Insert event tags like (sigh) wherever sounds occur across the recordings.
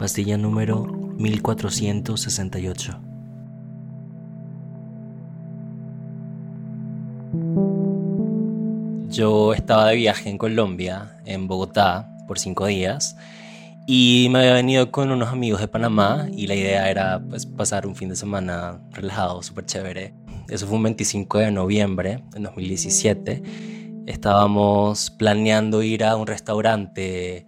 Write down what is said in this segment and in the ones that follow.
Pastilla número 1468. Yo estaba de viaje en Colombia, en Bogotá, por cinco días, y me había venido con unos amigos de Panamá y la idea era pues, pasar un fin de semana relajado, súper chévere. Eso fue un 25 de noviembre de 2017. Estábamos planeando ir a un restaurante.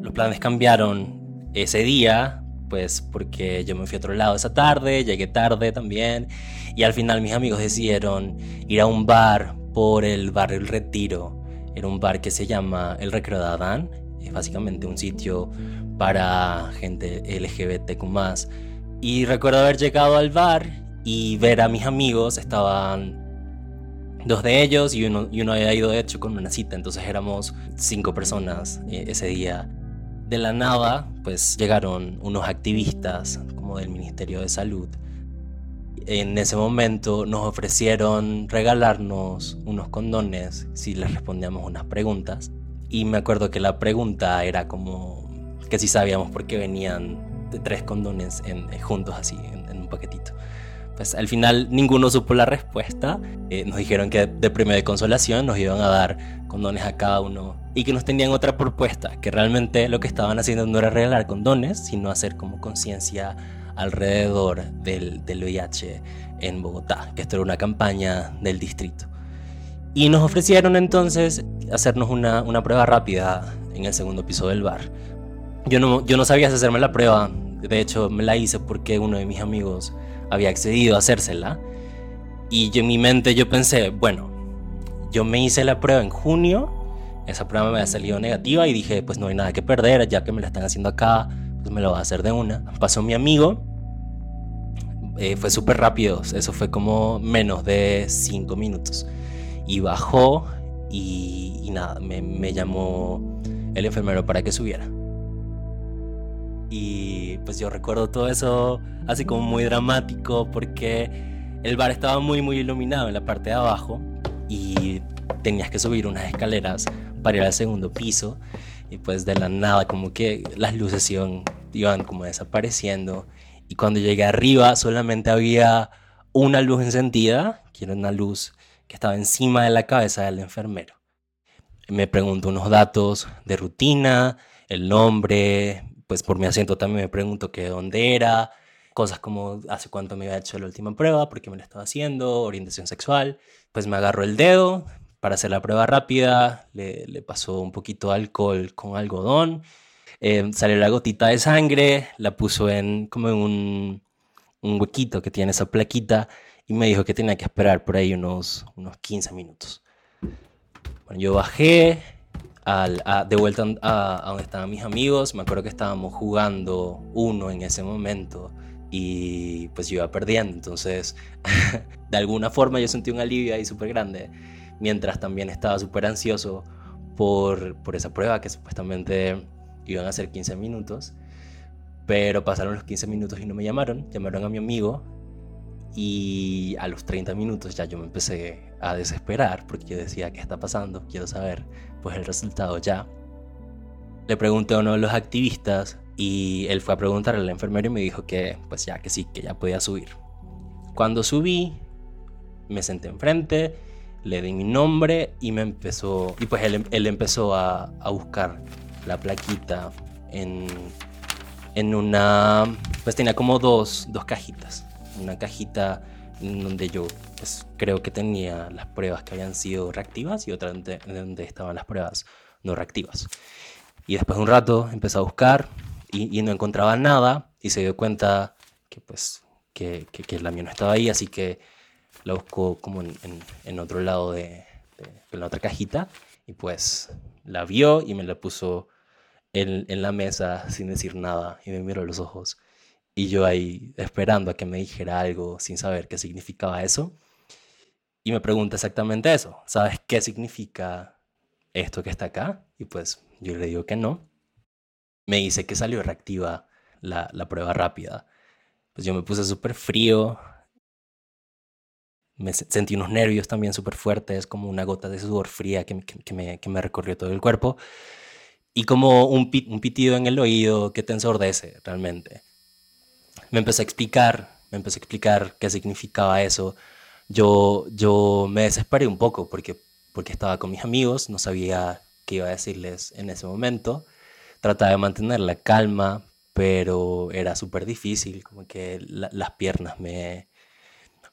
Los planes cambiaron ese día, pues porque yo me fui a otro lado esa tarde, llegué tarde también, y al final mis amigos decidieron ir a un bar por el barrio El Retiro. Era un bar que se llama El Recreo de Adán, es básicamente un sitio para gente LGBTQ+. Y recuerdo haber llegado al bar y ver a mis amigos, estaban dos de ellos y uno, y uno había ido de hecho con una cita, entonces éramos cinco personas eh, ese día. De la nada, pues llegaron unos activistas como del Ministerio de Salud en ese momento nos ofrecieron regalarnos unos condones si les respondíamos unas preguntas. Y me acuerdo que la pregunta era como que si sabíamos por qué venían tres condones en, eh, juntos así, en, un paquetito. Pues al final ninguno supo la respuesta. Eh, nos dijeron que de premio de consolación nos iban a dar condones a cada uno y que nos tenían otra propuesta, que realmente lo que estaban haciendo no era regalar condones, sino hacer como conciencia alrededor del, del VIH en Bogotá, que esto era una campaña del distrito. Y nos ofrecieron entonces hacernos una, una prueba rápida en el segundo piso del bar. Yo no, yo no sabía hacerme la prueba, de hecho me la hice porque uno de mis amigos había accedido a hacérsela. Y yo, en mi mente yo pensé, bueno, yo me hice la prueba en junio, esa prueba me había salido negativa y dije, pues no hay nada que perder, ya que me la están haciendo acá, pues me lo va a hacer de una. Pasó mi amigo, eh, fue súper rápido, eso fue como menos de 5 minutos. Y bajó y, nada, me, me, llamó el enfermero para que subiera. Y pues yo recuerdo todo eso así como muy dramático porque el bar estaba muy muy iluminado en la parte de abajo y tenías que subir unas escaleras para ir al segundo piso y pues de la nada como que las luces iban, iban como desapareciendo y cuando llegué arriba solamente había una luz encendida, que era una luz que estaba encima de la cabeza del enfermero. Me preguntó unos datos de rutina, el nombre, pues por mi acento también me pregunto qué dónde era, cosas como hace cuánto me había hecho la última prueba, por qué me la estaba haciendo, orientación sexual. Pues me agarró el dedo, para hacer la prueba rápida, le, pasó un poquito de alcohol con algodón, eh, salió la gotita de sangre, la puso en como en un, un, huequito que tiene esa plaquita y me dijo que tenía que esperar por ahí unos, unos 15 minutos. Bueno, yo bajé al, de vuelta a, a, donde estaban mis amigos, me acuerdo que estábamos jugando uno en ese momento y pues yo iba perdiendo, entonces (laughs) de alguna forma yo sentí un alivio ahí súper grande mientras también estaba súper ansioso por, por esa prueba que supuestamente iban a ser 15 minutos. Pero pasaron los 15 minutos y no me llamaron, llamaron a mi amigo y a los 30 minutos ya yo me empecé a desesperar porque yo decía, ¿qué está pasando? Quiero saber pues el resultado ya. Le pregunté a uno de los activistas y él fue a preguntarle al enfermero y me dijo que pues ya, que sí, que ya podía subir. Cuando subí, me senté enfrente le di mi nombre y me empezó, y pues él, él empezó a, a, buscar la plaquita en, en una, pues tenía como dos, dos cajitas, una cajita en donde yo pues creo que tenía las pruebas que habían sido reactivas y otra donde, donde estaban las pruebas no reactivas. Y después de un rato empezó a buscar y, no encontraba nada y se dio cuenta que pues que, que, que la mía no estaba ahí, así que la buscó como en, en, otro lado de, de, la otra cajita y pues la vio y me la puso en, en, la mesa sin decir nada y me miró los ojos y yo ahí esperando a que me dijera algo sin saber qué significaba eso y me pregunta exactamente eso, ¿sabes qué significa esto que está acá? Y pues yo le digo que no. Me dice que salió reactiva la, la prueba rápida. Pues yo me puse súper frío, me sentí unos nervios también súper fuertes, como una gota de sudor fría que, que, me, que, me, recorrió todo el cuerpo. y como un, un pitido en el oído que te ensordece realmente. Me empezó a explicar, me empezó a explicar qué significaba eso. Yo, yo me desesperé un poco porque, porque estaba con mis amigos, no sabía qué iba a decirles en ese momento. Trataba de mantener la calma, pero era súper difícil, como que las piernas me,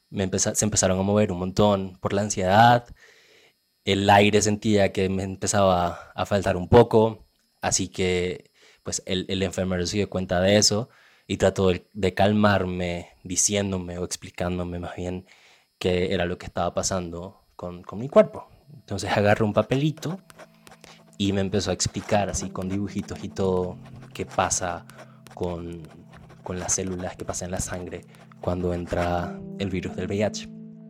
me se empezaron a mover un montón por la ansiedad, el aire sentía que me empezaba a faltar un poco, así que pues el, el enfermero se dio cuenta de eso y trató de, calmarme diciéndome o explicándome más bien qué era lo que estaba pasando con, con mi cuerpo. Entonces agarré un papelito y me empezó a explicar así con dibujitos y todo qué pasa con, con las células, qué pasa en la sangre cuando entra el virus del VIH.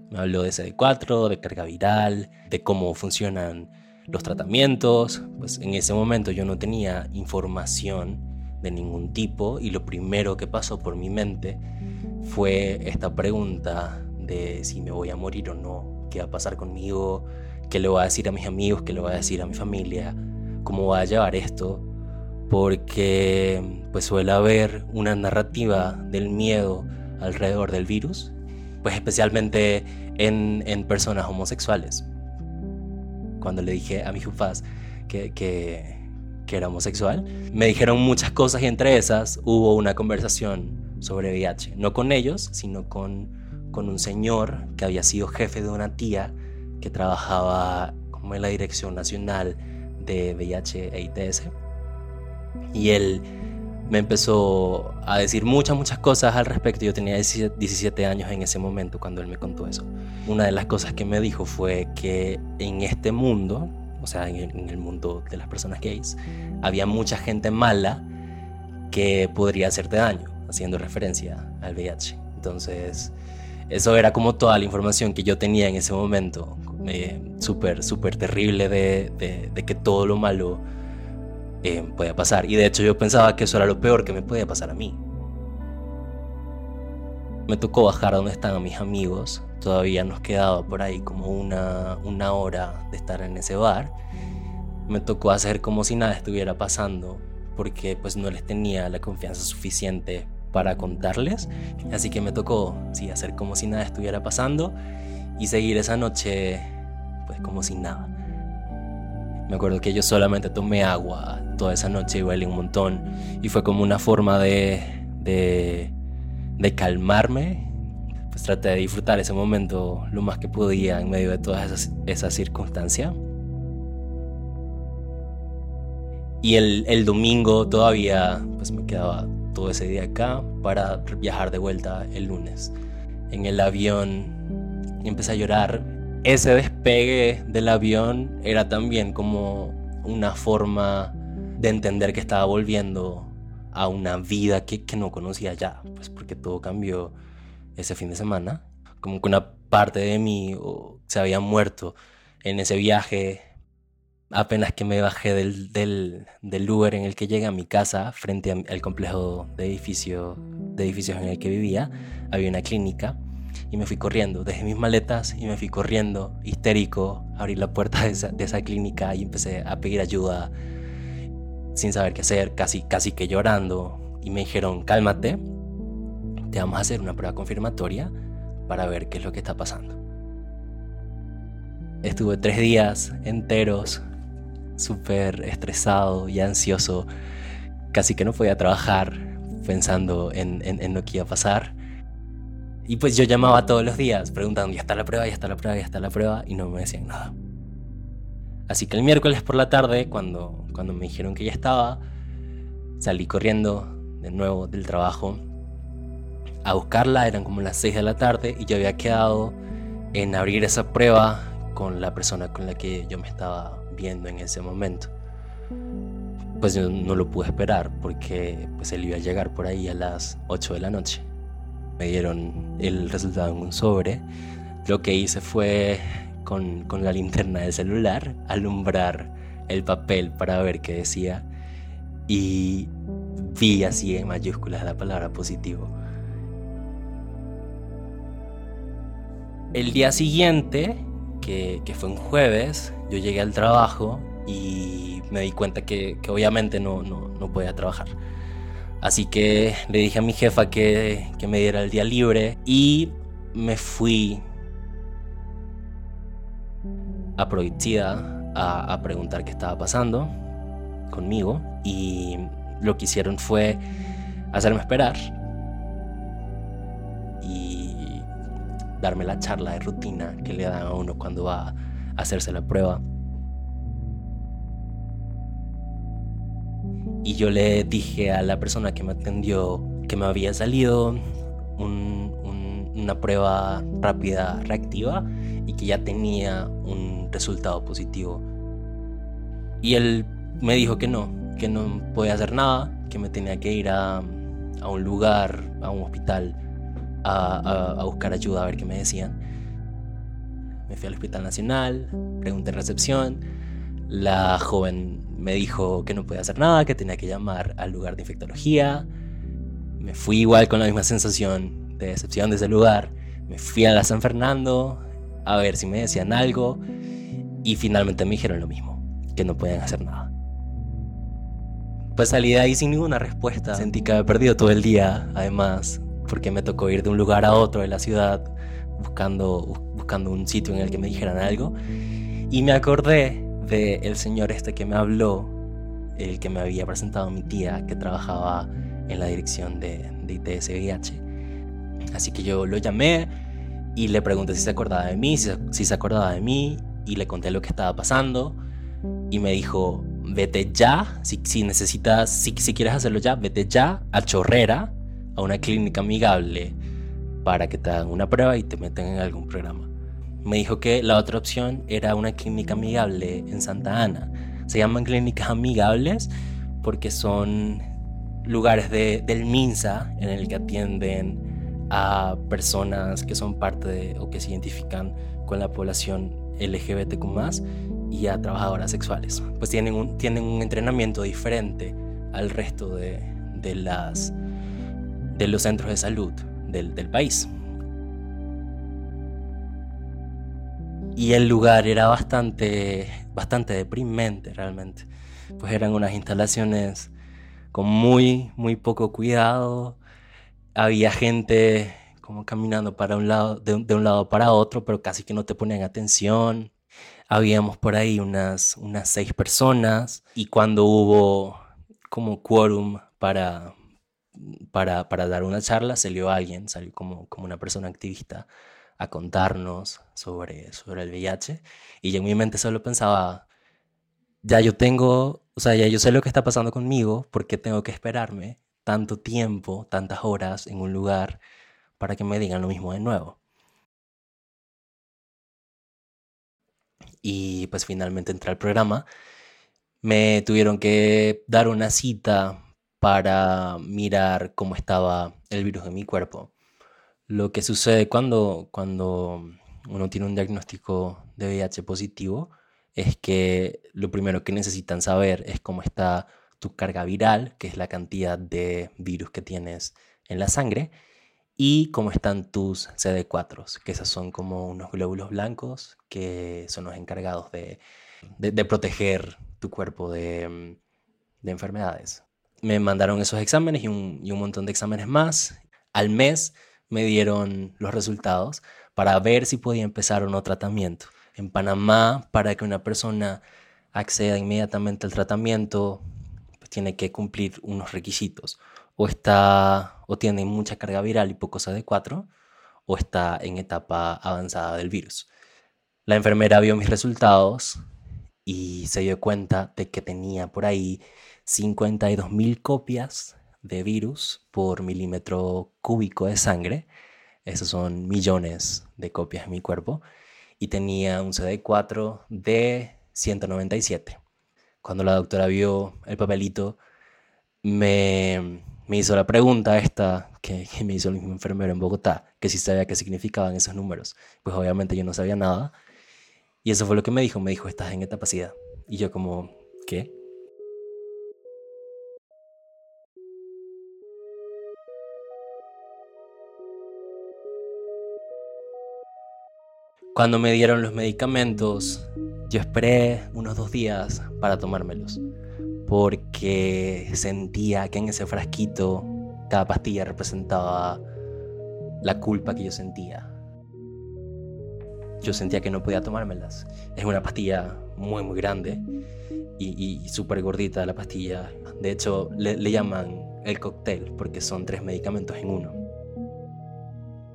Me habló de CD4, de carga viral, de cómo funcionan los tratamientos. Pues en ese momento yo no tenía información de ningún tipo y lo primero que pasó por mi mente fue esta pregunta de si me voy a morir o no, qué va a pasar conmigo, qué le voy a decir a mis amigos, qué le voy a decir a mi familia, cómo va a llevar esto, porque pues suele haber una narrativa del miedo alrededor del virus, pues especialmente en, en personas homosexuales. Cuando le dije a mis papás que, que, que era homosexual, me dijeron muchas cosas y entre esas hubo una conversación sobre VIH, no con ellos, sino con, con un señor que había sido jefe de una tía que trabajaba como en la Dirección Nacional de VIH e ITS. Y él me empezó a decir muchas, muchas cosas al respecto. Yo tenía 17 años en ese momento cuando él me contó eso. Una de las cosas que me dijo fue que en este mundo, o sea, en el, mundo de las personas gays, había mucha gente mala que podría hacerte daño, haciendo referencia al VIH. Entonces, eso era como toda la información que yo tenía en ese momento, eh, súper, súper terrible de, que todo lo malo eh, podía pasar. Y de hecho yo pensaba que eso era lo peor que me podía pasar a mí. Me tocó bajar donde estaban mis amigos. Todavía nos quedaba por ahí como una, una hora de estar en ese bar. Me tocó hacer como si nada estuviera pasando porque pues no les tenía la confianza suficiente para contarles. Así que me tocó, sí, hacer como si nada estuviera pasando y seguir esa noche pues como si nada. Me acuerdo que yo solamente tomé agua toda esa noche y bailé un montón. Y fue como una forma de, de, de calmarme. Pues traté de disfrutar ese momento lo más que podía en medio de todas esas, esas circunstancias. Y el, el, domingo todavía pues me quedaba todo ese día acá para viajar de vuelta el lunes. En el avión empecé a llorar ese despegue del avión era también como una forma de entender que estaba volviendo a una vida que, no conocía ya, pues porque todo cambió ese fin de semana. Como que una parte de mí se había muerto en ese viaje. Apenas que me bajé del, del, del lugar en el que llegué a mi casa, frente al complejo de, edificio, de edificios en el que vivía, había una clínica y me fui corriendo, dejé mis maletas y me fui corriendo, histérico, abrí la puerta de esa, clínica y empecé a pedir ayuda sin saber qué hacer, casi, casi que llorando. Y me dijeron, cálmate, te vamos a hacer una prueba confirmatoria para ver qué es lo que está pasando. Estuve tres días enteros súper estresado y ansioso, casi que no podía trabajar pensando en, en lo que iba a pasar. Y pues yo llamaba todos los días preguntando, ya está la prueba, ya está la prueba, ya está la prueba, y no me decían nada. Así que el miércoles por la tarde, cuando, cuando me dijeron que ya estaba, salí corriendo de nuevo del trabajo a buscarla, eran como las 6 de la tarde, y yo había quedado en abrir esa prueba con la persona con la que yo me estaba viendo en ese momento. Pues yo no lo pude esperar porque pues él iba a llegar por ahí a las 8 de la noche. Me dieron el resultado en un sobre, lo que hice fue con, la linterna del celular alumbrar el papel para ver qué decía y vi así en mayúsculas la palabra positivo. El día siguiente, que, que, fue un jueves, yo llegué al trabajo y me di cuenta que, obviamente no, no, no, podía trabajar. Así que le dije a mi jefa que, que me diera el día libre y me fui a Provincia a, a preguntar qué estaba pasando conmigo y lo que hicieron fue hacerme esperar y darme la charla de rutina que le dan a uno cuando va a hacerse la prueba. Y yo le dije a la persona que me atendió que me había salido una prueba rápida reactiva y que ya tenía un resultado positivo. Y él me dijo que no, que no podía hacer nada, que me tenía que ir a, a un lugar, a un hospital, a, a, buscar ayuda, a ver qué me decían. Me fui al Hospital Nacional, pregunté en recepción, la joven me dijo que no podía hacer nada, que tenía que llamar al lugar de infectología. Me fui igual con la misma sensación de decepción de ese lugar. Me fui a la San Fernando a ver si me decían algo y finalmente me dijeron lo mismo, que no podían hacer nada. Pues salí de ahí sin ninguna respuesta. Sentí que había perdido todo el día, además, porque me tocó ir de un lugar a otro de la ciudad buscando, buscando un sitio en el que me dijeran algo. Y me acordé de el señor este que me habló, el que me había presentado mi tía, que trabajaba en la dirección de, de ITS VIH. Así que yo lo llamé y le pregunté si se acordaba de mí, si, se acordaba de mí, y le conté lo que estaba pasando. Y me dijo, vete ya, si, si necesitas, si, si quieres hacerlo ya, vete ya a Chorrera, a una clínica amigable, para que te hagan una prueba y te metan en algún programa. Me dijo que la otra opción era una clínica amigable en Santa Ana. Se llaman clínicas amigables porque son lugares de, del MINSA en el que atienden a personas que son parte de o que se identifican con la población LGBTQ y a trabajadoras sexuales. Pues tienen un, tienen un entrenamiento diferente al resto de, de las, de los centros de salud del, del país. Y el lugar era bastante, bastante deprimente realmente. Pues eran unas instalaciones con muy, muy poco cuidado. Había gente como caminando para un lado, de, de un lado para otro, pero casi que no te ponían atención. Habíamos por ahí unas, unas seis personas y cuando hubo como quórum para, para, para, dar una charla, salió alguien, salió como, como una persona activista a contarnos sobre, sobre el VIH y en mi mente solo pensaba, ya yo tengo, o sea, ya yo sé lo que está pasando conmigo, porque tengo que esperarme tanto tiempo, tantas horas en un lugar para que me digan lo mismo de nuevo? y pues finalmente entré al programa, me tuvieron que dar una cita para mirar cómo estaba el virus en mi cuerpo. Lo que sucede cuando, cuando uno tiene un diagnóstico de VIH positivo es que lo primero que necesitan saber es cómo está tu carga viral, que es la cantidad de virus que tienes en la sangre, y cómo están tus CD4, que esos son como unos glóbulos blancos que son los encargados de, proteger tu cuerpo de, de, enfermedades. Me mandaron esos exámenes y un, y un montón de exámenes más. Al mes me dieron los resultados para ver si podía empezar o no tratamiento. En Panamá, para que una persona acceda inmediatamente al tratamiento, tiene que cumplir unos requisitos o está o tiene mucha carga viral y poco CD4 o está en etapa avanzada del virus. La enfermera vio mis resultados y se dio cuenta de que tenía por ahí 52.000 copias de virus por milímetro cúbico de sangre. Esos son millones de copias en mi cuerpo. Y tenía un CD4 de 197. Cuando la doctora vio el papelito, me, me hizo la pregunta esta que, me hizo el mismo enfermero en Bogotá, que si sabía qué significaban esos números. Pues obviamente yo no sabía nada. Y eso fue lo que me dijo. Me dijo, estás en capacidad. Y yo como, ¿qué? Cuando me dieron los medicamentos, Yo esperé unos dos días para tomármelos, porque sentía que en ese frasquito cada pastilla representaba la culpa que yo sentía. Yo sentía que no podía tomármelas. Es una pastilla muy, muy grande y, súper gordita la pastilla. De hecho, le, le llaman el cóctel porque son tres medicamentos en uno.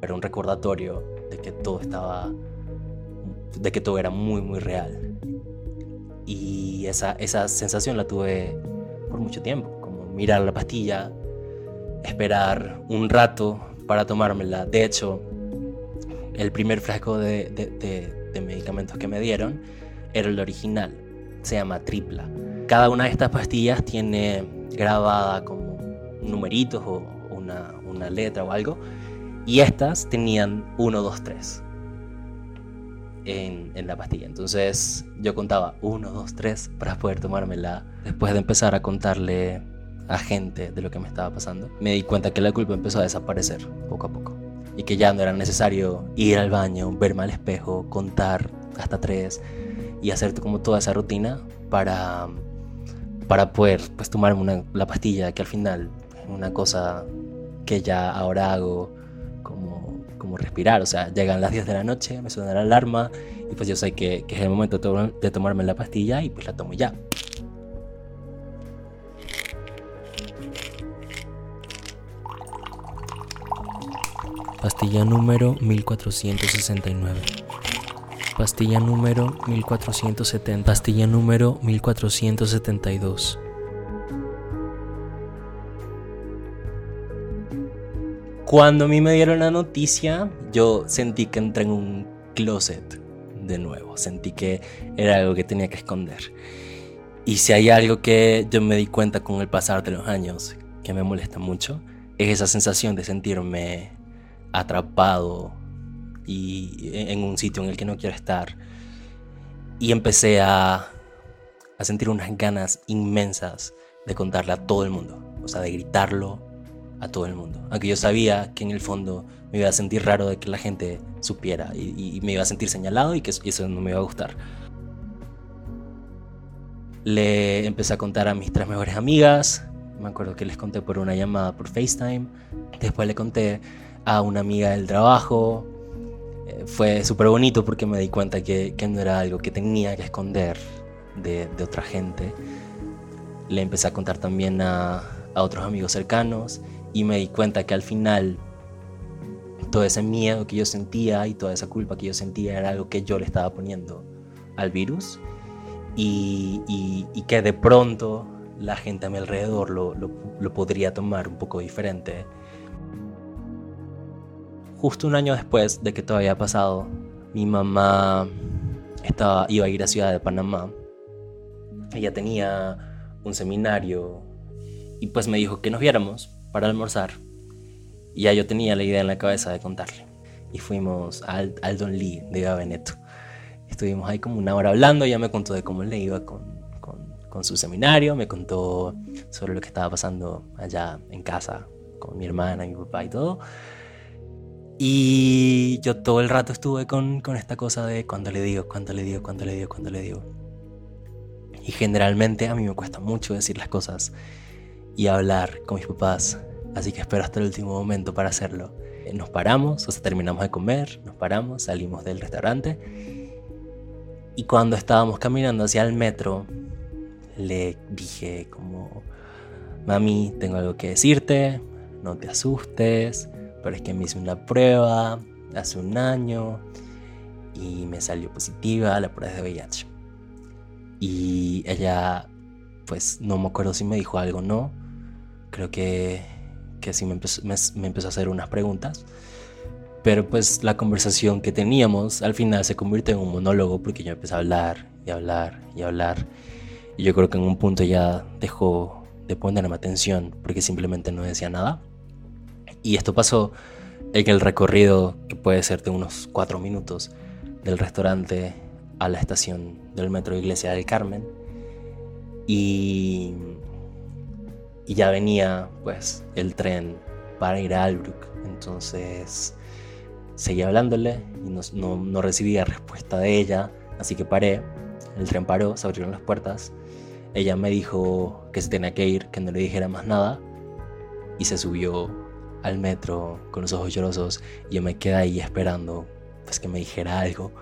Era un recordatorio de que todo estaba, de que todo era muy, muy real. Y esa, esa sensación la tuve por mucho tiempo, como mirar la pastilla, esperar un rato para tomármela. De hecho, el primer frasco de, de, medicamentos que me dieron era el original, se llama tripla. Cada una de estas pastillas tiene grabada como numeritos o una, una letra o algo, y estas tenían 1, 2, 3 en, la pastilla. Entonces yo contaba 1, 2, 3 para poder tomármela. Después de empezar a contarle a gente de lo que me estaba pasando, me di cuenta que la culpa empezó a desaparecer poco a poco. Y que ya no era necesario ir al baño, verme al espejo, contar hasta 3 y hacer como toda esa rutina para, para poder pues, tomarme la pastilla que al final es una cosa que ya ahora hago como, respirar. O sea, llegan las 10 de la noche, me suena la alarma y pues yo sé que, que es el momento de tomarme la pastilla y pues la tomo ya. Pastilla número 1469. Pastilla número 1470. Pastilla número 1472. Cuando a mí me dieron la noticia, yo sentí que entré en un closet de nuevo. Sentí que era algo que tenía que esconder. Y si hay algo que yo me di cuenta con el pasar de los años que me molesta mucho, es esa sensación de sentirme atrapado y en un sitio en el que no quiero estar. Y empecé a, a sentir unas ganas inmensas de contarle a todo el mundo, o sea, de gritarlo a todo el mundo. Aunque yo sabía que en el fondo me iba a sentir raro de que la gente supiera y, me iba a sentir señalado y que eso no me iba a gustar. Le empecé a contar a mis tres mejores amigas, me acuerdo que les conté por una llamada por FaceTime, después le conté a una amiga del trabajo. Eh, fue súper bonito porque me di cuenta que, no era algo que tenía que esconder de, otra gente. Le empecé a contar también a otros amigos cercanos y me di cuenta que al final todo ese miedo que yo sentía y toda esa culpa que yo sentía era algo que yo le estaba poniendo al virus. Y, y, que de pronto la gente a mi alrededor lo, lo, lo podría tomar un poco diferente. Justo un año después de que todo había pasado, mi mamá estaba, iba a ir a Ciudad de Panamá. Ella tenía un seminario y pues me dijo que nos viéramos para almorzar. Y ya yo tenía la idea en la cabeza de contarle. Y fuimos al, al Don Lee de Gabeneto. Estuvimos ahí como una hora hablando, ella me contó de cómo le iba con, con, con su seminario, me contó sobre lo que estaba pasando allá en casa con mi hermana, mi papá y todo. Y yo todo el rato estuve con, con esta cosa de cuando le digo, cuando le digo, cuando le digo, cuando le digo. Y generalmente a mí me cuesta mucho decir las cosas y hablar con mis papás, así que espero hasta el último momento para hacerlo. Nos paramos, o sea, terminamos de comer, nos paramos, salimos del restaurante y cuando estábamos caminando hacia el metro, le dije como, mami, tengo algo que decirte, no te asustes, pero es que me hice una prueba hace un año y me salió positiva la prueba de VIH. Y ella, pues no me acuerdo si me dijo algo o no. Creo que, que sí me empezó, me, empezó a hacer unas preguntas. Pero pues la conversación que teníamos al final se convirtió en un monólogo porque yo empecé a hablar y hablar y hablar. Y yo creo que en un punto ya dejó de ponerme atención porque simplemente no decía nada. Y esto pasó en el recorrido que puede ser de unos cuatro minutos del restaurante a la estación del metro Iglesia del Carmen. Y, y ya venía pues el tren para ir a Albrook. Entonces seguía hablándole y no, no, no recibía respuesta de ella. Así que paré el tren paró, se abrieron las puertas. Ella me dijo que se tenía que ir, que no le dijera más nada. Y se subió al metro con los ojos llorosos. Y yo me quedé ahí esperando pues, que me dijera algo.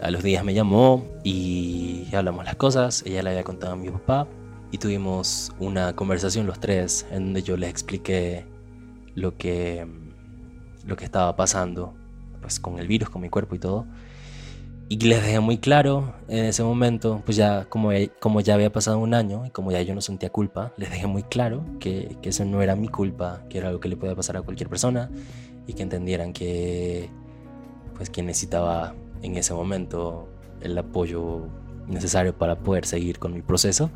A los días me llamó y hablamos las cosas. Ella le había contado a mi papá y tuvimos una conversación los tres en donde yo les expliqué lo que, lo que estaba pasando pues, con el virus, con mi cuerpo y todo. Y les dejé muy claro en ese momento, pues ya como, como ya había pasado un año y como ya yo no sentía culpa, les dejé muy claro que, que eso no era mi culpa, que era algo que le podía pasar a cualquier persona y que entendieran que pues quien necesitaba en ese momento el apoyo necesario para poder seguir con mi proceso.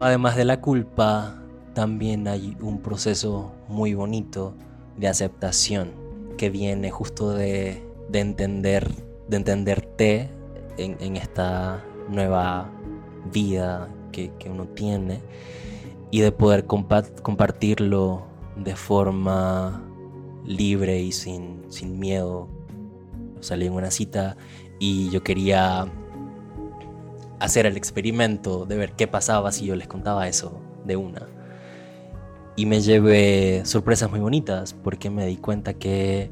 Además de la culpa, también hay un proceso muy bonito de aceptación que viene justo de, de entender, de entenderte en, esta nueva vida que, que, uno tiene y de poder compartirlo de forma libre y sin, sin miedo. Salí en una cita y yo quería hacer el experimento de ver qué pasaba si yo les contaba eso de una. Y me llevé sorpresas muy bonitas porque me di cuenta que,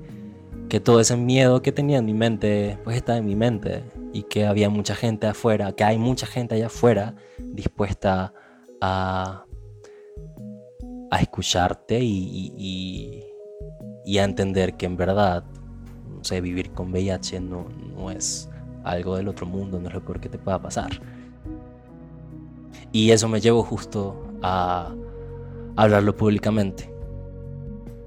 que todo ese miedo que tenía en mi mente, pues estaba en mi mente. Y que había mucha gente afuera, que hay mucha gente allá afuera dispuesta a, a escucharte y, y, y, a entender que en verdad, sé, vivir con VIH no, no es algo del otro mundo, no es lo peor que te pueda pasar. Y eso me llevó justo a hablarlo públicamente.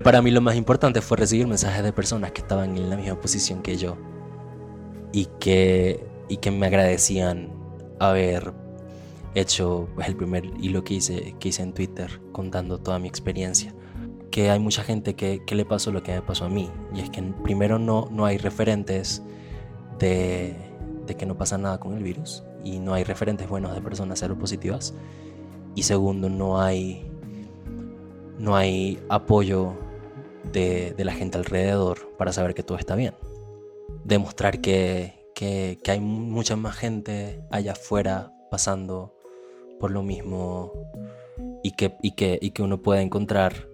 Para mí lo más importante fue recibir mensajes de personas que estaban en la misma posición que yo y que, y que me agradecían haber hecho pues, el primer hilo que hice, que hice en Twitter contando toda mi experiencia. Que hay mucha gente que, que le pasó lo que me pasó a mí y es que primero no, no hay referentes de, de que no pasa nada con el virus y no hay referentes buenos de personas seropositivas. Y segundo, no hay, no hay apoyo de, de, la gente alrededor para saber que todo está bien. Demostrar que, que, hay mucha más gente allá afuera pasando por lo mismo y que, y que, y que uno puede encontrar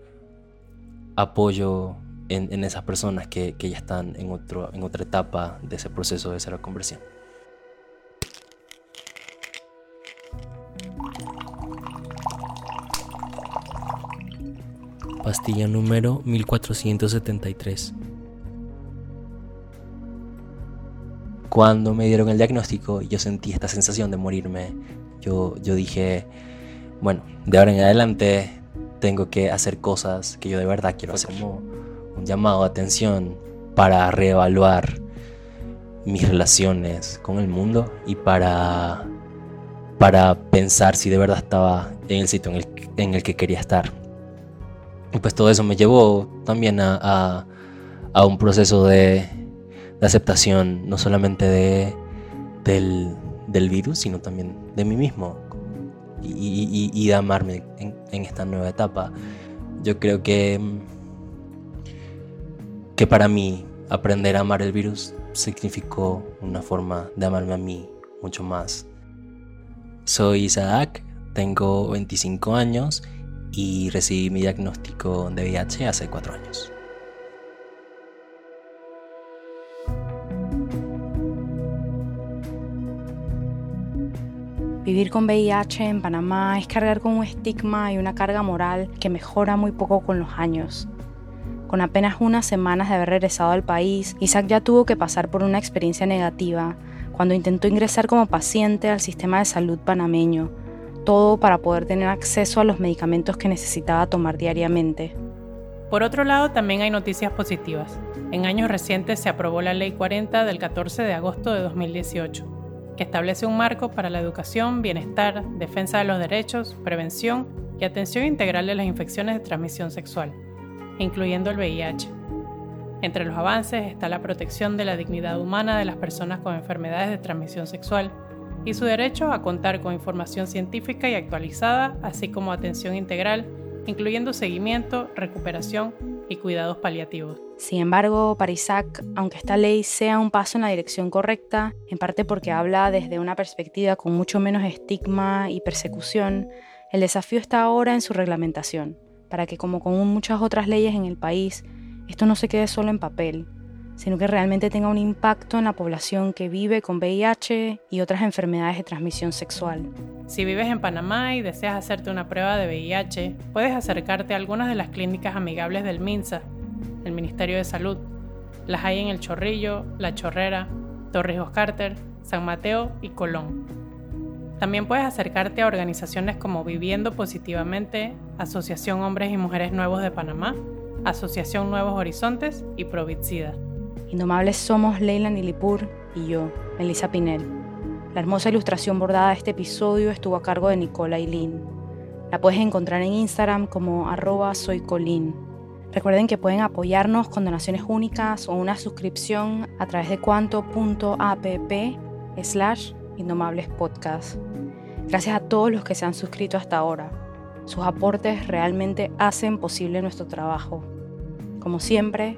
apoyo en, en esas personas que, que, ya están en, otro, en otra etapa de ese proceso de cero conversión. Pastilla número 1473. Cuando me dieron el diagnóstico, yo sentí esta sensación de morirme. Yo, yo dije, bueno, de ahora en adelante tengo que hacer cosas que yo de verdad quiero hacer. Como un llamado de atención para reevaluar mis relaciones con el mundo y para, para pensar si de verdad estaba en el sitio en el, en el que quería estar. Y pues todo eso me llevó también a, a, a un proceso de, de, aceptación, no solamente de, del, del, virus, sino también de mí mismo y, y, y de amarme en, en, esta nueva etapa. Yo creo que, que para mí aprender a amar el virus significó una forma de amarme a mí mucho más. Soy Isaac, tengo 25 años y recibí mi diagnóstico de VIH hace cuatro años. Vivir con VIH en Panamá es cargar con un estigma y una carga moral que mejora muy poco con los años. Con apenas unas semanas de haber regresado al país, Isaac ya tuvo que pasar por una experiencia negativa cuando intentó ingresar como paciente al sistema de salud panameño todo para poder tener acceso a los medicamentos que necesitaba tomar diariamente. Por otro lado, también hay noticias positivas. En años recientes se aprobó la Ley 40 del 14 de agosto de 2018, que establece un marco para la educación, bienestar, defensa de los derechos, prevención y atención integral de las infecciones de transmisión sexual, incluyendo el VIH. Entre los avances está la protección de la dignidad humana de las personas con enfermedades de transmisión sexual, y su derecho a contar con información científica y actualizada, así como atención integral, incluyendo seguimiento, recuperación y cuidados paliativos. Sin embargo, para Isaac, aunque esta ley sea un paso en la dirección correcta, en parte porque habla desde una perspectiva con mucho menos estigma y persecución, el desafío está ahora en su reglamentación, para que como con muchas otras leyes en el país, esto no se quede solo en papel, sino que realmente tenga un impacto en la población que vive con VIH y otras enfermedades de transmisión sexual. Si vives en Panamá y deseas hacerte una prueba de VIH, puedes acercarte a algunas de las clínicas amigables del MINSA el Ministerio de Salud. Las hay en El Chorrillo, La Chorrera, Torrijos Carter, San Mateo y Colón. También puedes acercarte a organizaciones como Viviendo Positivamente, Asociación Hombres y Mujeres Nuevos de Panamá, Asociación Nuevos Horizontes y Provitsida. Indomables somos Leila Nilipur y yo, Elisa Pinel. La hermosa ilustración bordada de este episodio estuvo a cargo de Nicola Lynn. La puedes encontrar en Instagram como arroba soycolin. Recuerden que pueden apoyarnos con donaciones únicas o una suscripción a través de cuanto.app slash indomables podcast. Gracias a todos los que se han suscrito hasta ahora. Sus aportes realmente hacen posible nuestro trabajo. Como siempre,